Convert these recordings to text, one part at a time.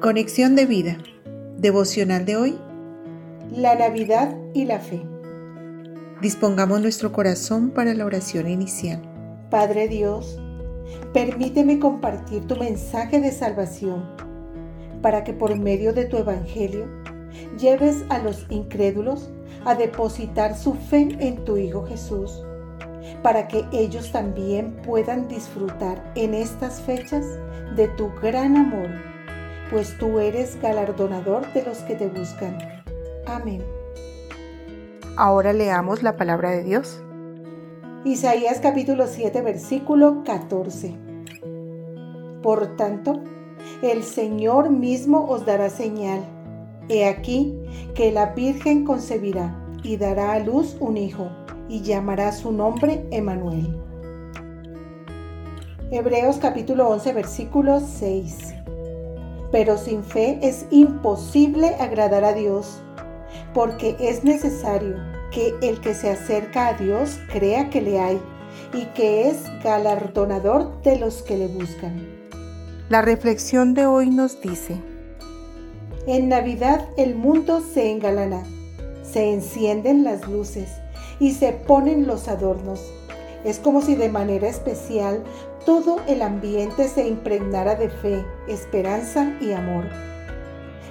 Conexión de vida. Devocional de hoy. La Navidad y la fe. Dispongamos nuestro corazón para la oración inicial. Padre Dios, permíteme compartir tu mensaje de salvación para que por medio de tu Evangelio lleves a los incrédulos a depositar su fe en tu Hijo Jesús, para que ellos también puedan disfrutar en estas fechas de tu gran amor, pues tú eres galardonador de los que te buscan. Amén. Ahora leamos la palabra de Dios. Isaías capítulo 7 versículo 14. Por tanto, el Señor mismo os dará señal He aquí que la Virgen concebirá y dará a luz un hijo, y llamará su nombre Emanuel. Hebreos capítulo 11 versículo 6. Pero sin fe es imposible agradar a Dios, porque es necesario que el que se acerca a Dios crea que le hay y que es galardonador de los que le buscan. La reflexión de hoy nos dice, en Navidad el mundo se engalana, se encienden las luces y se ponen los adornos. Es como si de manera especial todo el ambiente se impregnara de fe, esperanza y amor.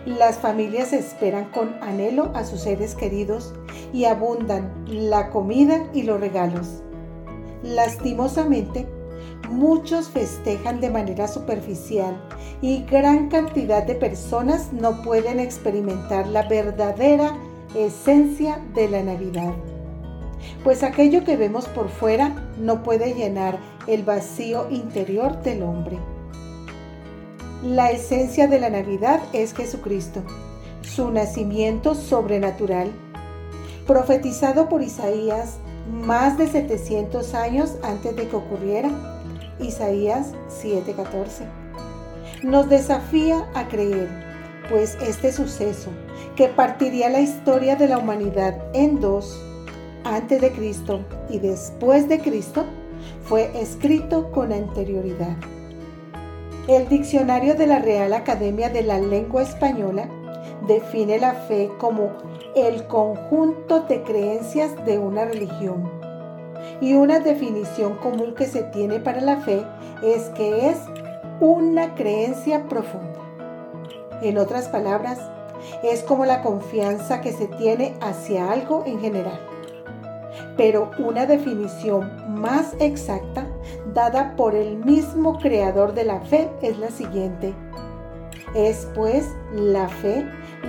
Las familias esperan con anhelo a sus seres queridos y abundan la comida y los regalos. Lastimosamente, muchos festejan de manera superficial y gran cantidad de personas no pueden experimentar la verdadera esencia de la Navidad. Pues aquello que vemos por fuera no puede llenar el vacío interior del hombre. La esencia de la Navidad es Jesucristo, su nacimiento sobrenatural, profetizado por Isaías más de 700 años antes de que ocurriera Isaías 7:14. Nos desafía a creer, pues este suceso, que partiría la historia de la humanidad en dos, antes de Cristo y después de Cristo, fue escrito con anterioridad. El diccionario de la Real Academia de la Lengua Española define la fe como el conjunto de creencias de una religión y una definición común que se tiene para la fe es que es una creencia profunda. En otras palabras, es como la confianza que se tiene hacia algo en general. Pero una definición más exacta, dada por el mismo creador de la fe, es la siguiente. Es pues la fe,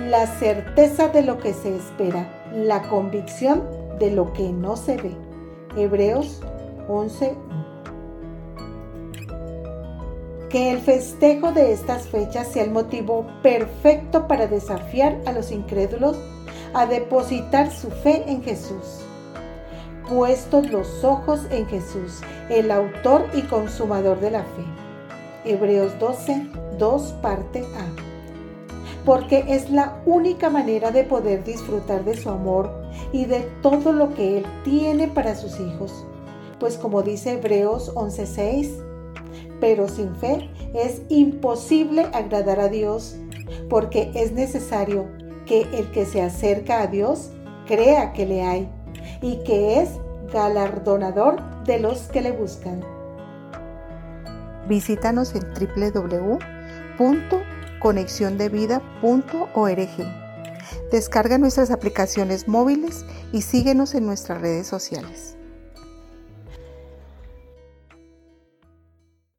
la certeza de lo que se espera, la convicción de lo que no se ve. Hebreos 11. Que el festejo de estas fechas sea el motivo perfecto para desafiar a los incrédulos a depositar su fe en Jesús. Puestos los ojos en Jesús, el autor y consumador de la fe. Hebreos 12, 2 parte A porque es la única manera de poder disfrutar de su amor y de todo lo que Él tiene para sus hijos. Pues como dice Hebreos 11:6, pero sin fe es imposible agradar a Dios, porque es necesario que el que se acerca a Dios crea que le hay y que es galardonador de los que le buscan. Visítanos en www conexiondevida.org. Descarga nuestras aplicaciones móviles y síguenos en nuestras redes sociales.